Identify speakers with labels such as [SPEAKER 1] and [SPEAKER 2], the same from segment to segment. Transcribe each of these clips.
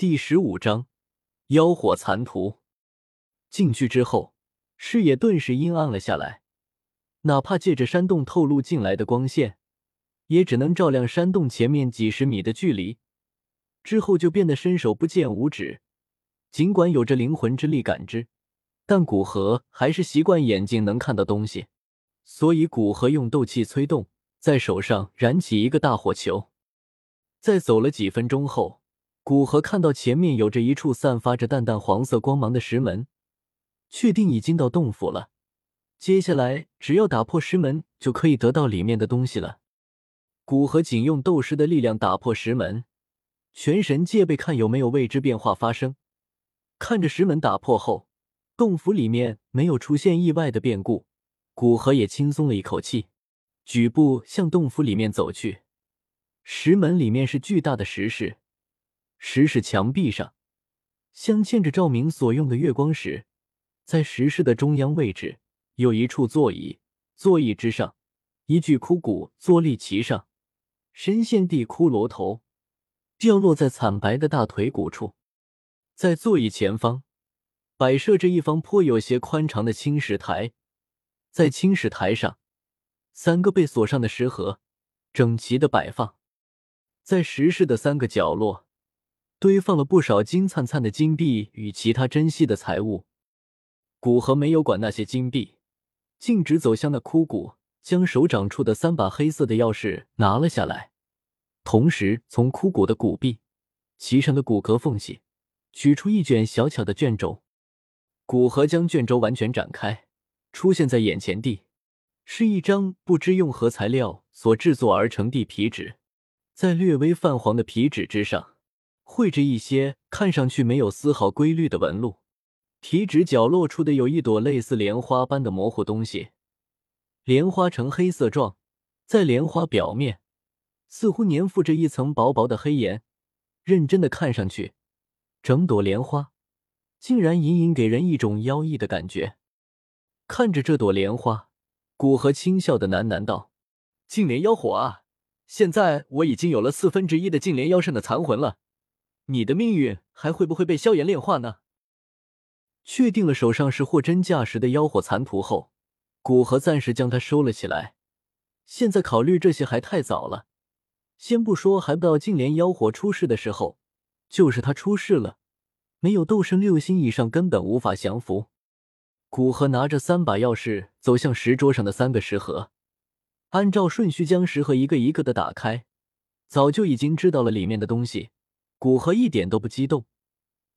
[SPEAKER 1] 第十五章妖火残图。进去之后，视野顿时阴暗了下来。哪怕借着山洞透露进来的光线，也只能照亮山洞前面几十米的距离。之后就变得伸手不见五指。尽管有着灵魂之力感知，但古河还是习惯眼睛能看到东西，所以古河用斗气催动，在手上燃起一个大火球。在走了几分钟后。古河看到前面有着一处散发着淡淡黄色光芒的石门，确定已经到洞府了。接下来只要打破石门，就可以得到里面的东西了。古河仅用斗师的力量打破石门，全神戒备，看有没有未知变化发生。看着石门打破后，洞府里面没有出现意外的变故，古河也轻松了一口气，举步向洞府里面走去。石门里面是巨大的石室。石室墙壁上镶嵌着照明所用的月光石，在石室的中央位置有一处座椅，座椅之上一具枯骨坐立其上，深陷地骷髅头掉落在惨白的大腿骨处。在座椅前方摆设着一方颇有些宽敞的青石台，在青石台上三个被锁上的石盒整齐的摆放在石室的三个角落。堆放了不少金灿灿的金币与其他珍稀的财物。古河没有管那些金币，径直走向那枯骨，将手掌处的三把黑色的钥匙拿了下来，同时从枯骨的骨壁其上的骨骼缝隙取出一卷小巧的卷轴。古河将卷轴完全展开，出现在眼前地是一张不知用何材料所制作而成的皮纸，在略微泛黄的皮纸之上。绘着一些看上去没有丝毫规律的纹路，体指角落处的有一朵类似莲花般的模糊东西，莲花呈黑色状，在莲花表面似乎粘附着一层薄薄的黑岩，认真的看上去，整朵莲花竟然隐隐给人一种妖异的感觉。看着这朵莲花，古河轻笑的喃喃道：“净莲妖火啊，现在我已经有了四分之一的净莲妖圣的残魂了。”你的命运还会不会被萧炎炼化呢？确定了手上是货真价实的妖火残图后，古河暂时将它收了起来。现在考虑这些还太早了。先不说还不到净莲妖火出世的时候，就是他出世了，没有斗圣六星以上根本无法降服。古河拿着三把钥匙走向石桌上的三个石盒，按照顺序将石盒一个一个的打开。早就已经知道了里面的东西。古河一点都不激动，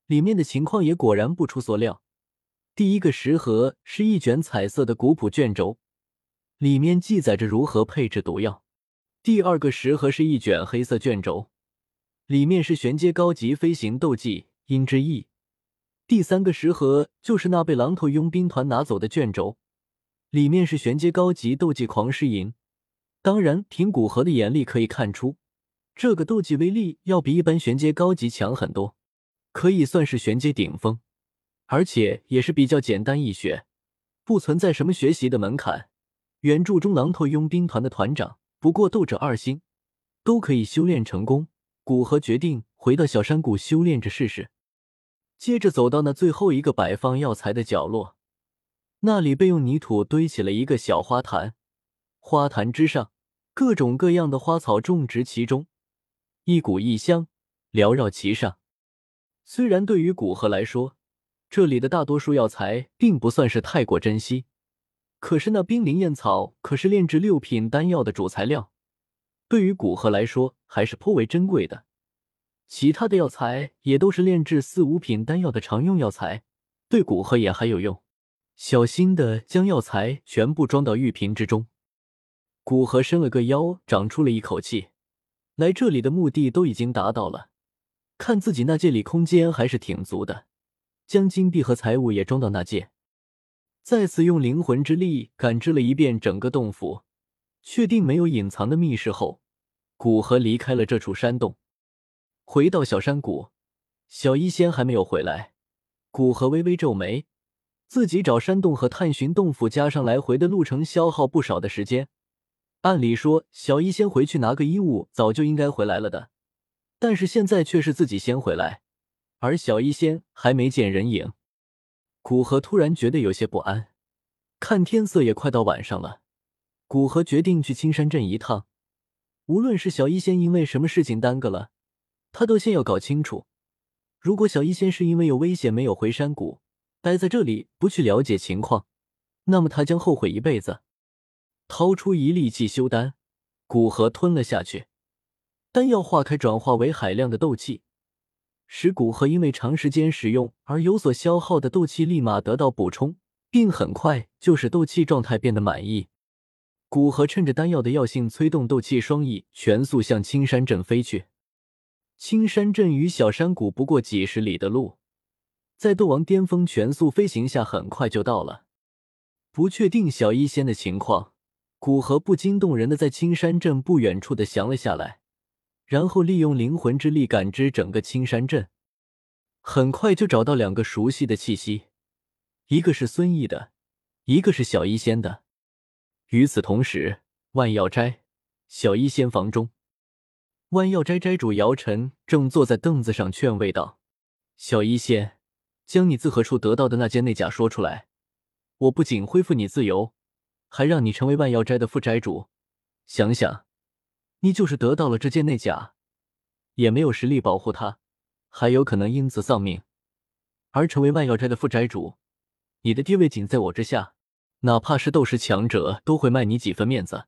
[SPEAKER 1] 里面的情况也果然不出所料。第一个食盒是一卷彩色的古朴卷轴，里面记载着如何配置毒药。第二个食盒是一卷黑色卷轴，里面是玄阶高级飞行斗技阴之翼。第三个食盒就是那被狼头佣兵团拿走的卷轴，里面是玄阶高级斗技狂狮吟。当然，凭古河的眼力可以看出。这个斗技威力要比一般玄阶高级强很多，可以算是玄阶顶峰，而且也是比较简单易学，不存在什么学习的门槛。原著中狼头佣兵团的团长不过斗者二星，都可以修炼成功。古河决定回到小山谷修炼着试试。接着走到那最后一个摆放药材的角落，那里被用泥土堆起了一个小花坛，花坛之上各种各样的花草种植其中。一股异香缭绕其上。虽然对于古河来说，这里的大多数药材并不算是太过珍惜，可是那冰灵燕草可是炼制六品丹药的主材料，对于古河来说还是颇为珍贵的。其他的药材也都是炼制四五品丹药的常用药材，对古河也还有用。小心的将药材全部装到玉瓶之中，古河伸了个腰，长出了一口气。来这里的目的都已经达到了，看自己那戒里空间还是挺足的，将金币和财物也装到那戒，再次用灵魂之力感知了一遍整个洞府，确定没有隐藏的密室后，古河离开了这处山洞，回到小山谷，小医仙还没有回来，古河微微皱眉，自己找山洞和探寻洞府加上来回的路程，消耗不少的时间。按理说，小医仙回去拿个衣物，早就应该回来了的。但是现在却是自己先回来，而小医仙还没见人影。古河突然觉得有些不安，看天色也快到晚上了，古河决定去青山镇一趟。无论是小医仙因为什么事情耽搁了，他都先要搞清楚。如果小医仙是因为有危险没有回山谷，待在这里不去了解情况，那么他将后悔一辈子。掏出一粒气修丹，古河吞了下去。丹药化开，转化为海量的斗气，使古河因为长时间使用而有所消耗的斗气立马得到补充，并很快就使斗气状态变得满意。古河趁着丹药的药性，催动斗气双翼，全速向青山镇飞去。青山镇与小山谷不过几十里的路，在斗王巅峰全速飞行下，很快就到了。不确定小医仙的情况，古河不惊动人的在青山镇不远处的降了下来，然后利用灵魂之力感知整个青山镇，很快就找到两个熟悉的气息，一个是孙毅的，一个是小医仙的。与此同时，万药斋小医仙房中。万药斋斋主姚晨正坐在凳子上劝慰道：“小医仙，将你自何处得到的那件内甲说出来，我不仅恢复你自由，还让你成为万药斋的副斋主。想想，你就是得到了这件内甲，也没有实力保护他，还有可能因此丧命。而成为万药斋的副斋主，你的地位仅在我之下，哪怕是斗士强者都会卖你几分面子，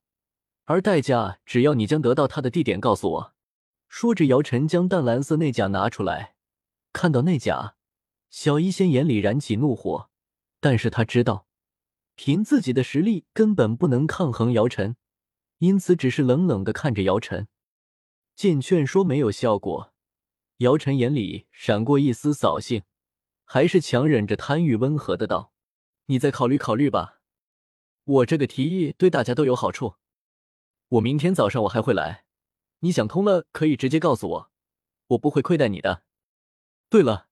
[SPEAKER 1] 而代价只要你将得到他的地点告诉我。”说着，姚晨将淡蓝色内甲拿出来。看到内甲，小医仙眼里燃起怒火，但是他知道，凭自己的实力根本不能抗衡姚晨，因此只是冷冷的看着姚晨。见劝说没有效果，姚晨眼里闪过一丝扫兴，还是强忍着贪欲，温和的道：“你再考虑考虑吧，我这个提议对大家都有好处。我明天早上我还会来。”你想通了，可以直接告诉我，我不会亏待你的。对了，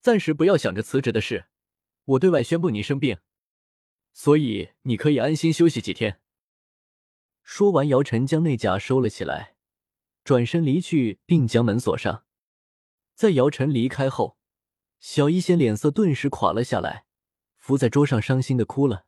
[SPEAKER 1] 暂时不要想着辞职的事，我对外宣布你生病，所以你可以安心休息几天。说完，姚晨将内甲收了起来，转身离去，并将门锁上。在姚晨离开后，小一仙脸色顿时垮了下来，伏在桌上伤心的哭了。